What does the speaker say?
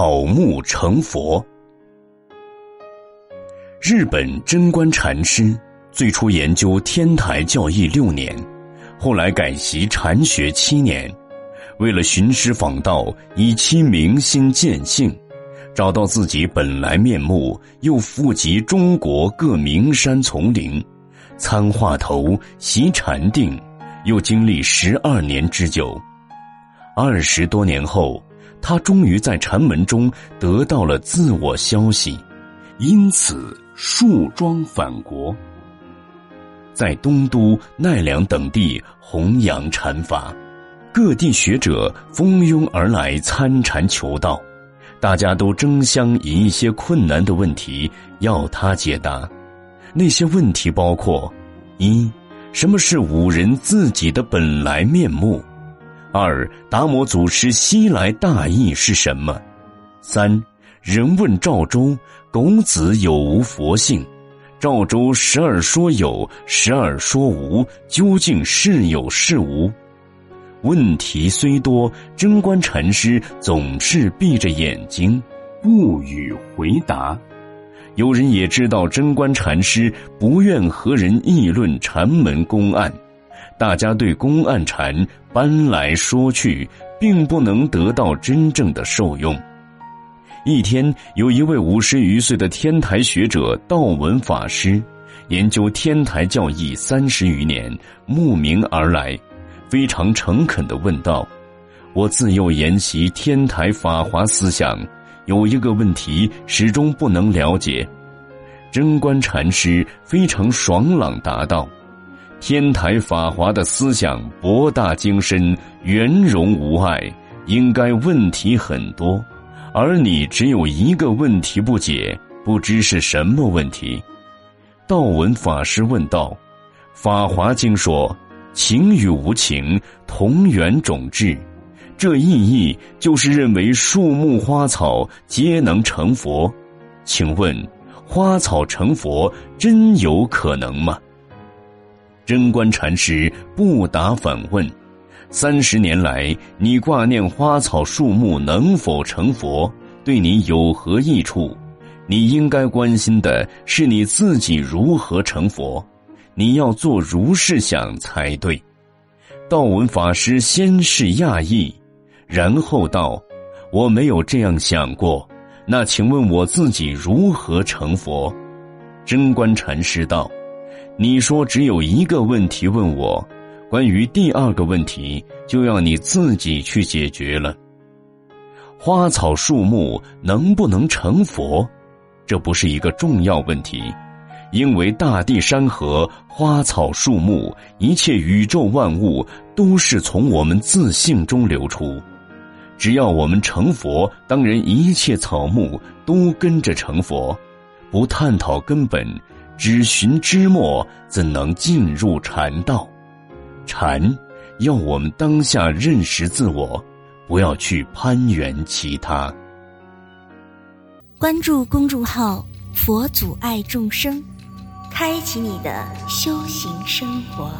草木成佛。日本贞观禅师最初研究天台教义六年，后来改习禅学七年，为了寻师访道，以其明心见性，找到自己本来面目，又复集中国各名山丛林，参话头，习禅定，又经历十二年之久。二十多年后，他终于在禅门中得到了自我消息，因此树桩返国，在东都、奈良等地弘扬禅法，各地学者蜂拥而来参禅求道，大家都争相以一些困难的问题要他解答。那些问题包括：一、什么是五人自己的本来面目？二达摩祖师西来大义是什么？三人问赵州狗子有无佛性？赵州时而说有，时而说无，究竟是有是无？问题虽多，贞观禅师总是闭着眼睛不予回答。有人也知道贞观禅师不愿和人议论禅门公案。大家对公案禅搬来说去，并不能得到真正的受用。一天，有一位五十余岁的天台学者道文法师，研究天台教义三十余年，慕名而来，非常诚恳地问道：“我自幼研习天台法华思想，有一个问题始终不能了解。”贞观禅师非常爽朗答道。天台法华的思想博大精深、圆融无碍，应该问题很多，而你只有一个问题不解，不知是什么问题。道文法师问道：“法华经说，情与无情同源种质，这意义就是认为树木花草皆能成佛，请问，花草成佛真有可能吗？”贞观禅师不答反问：“三十年来，你挂念花草树木能否成佛，对你有何益处？你应该关心的是你自己如何成佛。你要做如是想才对。”道文法师先是讶异，然后道：“我没有这样想过。那请问我自己如何成佛？”贞观禅师道。你说只有一个问题问我，关于第二个问题就要你自己去解决了。花草树木能不能成佛，这不是一个重要问题，因为大地山河、花草树木、一切宇宙万物都是从我们自性中流出，只要我们成佛，当然一切草木都跟着成佛，不探讨根本。只寻知末，怎能进入禅道？禅要我们当下认识自我，不要去攀援其他。关注公众号“佛祖爱众生”，开启你的修行生活。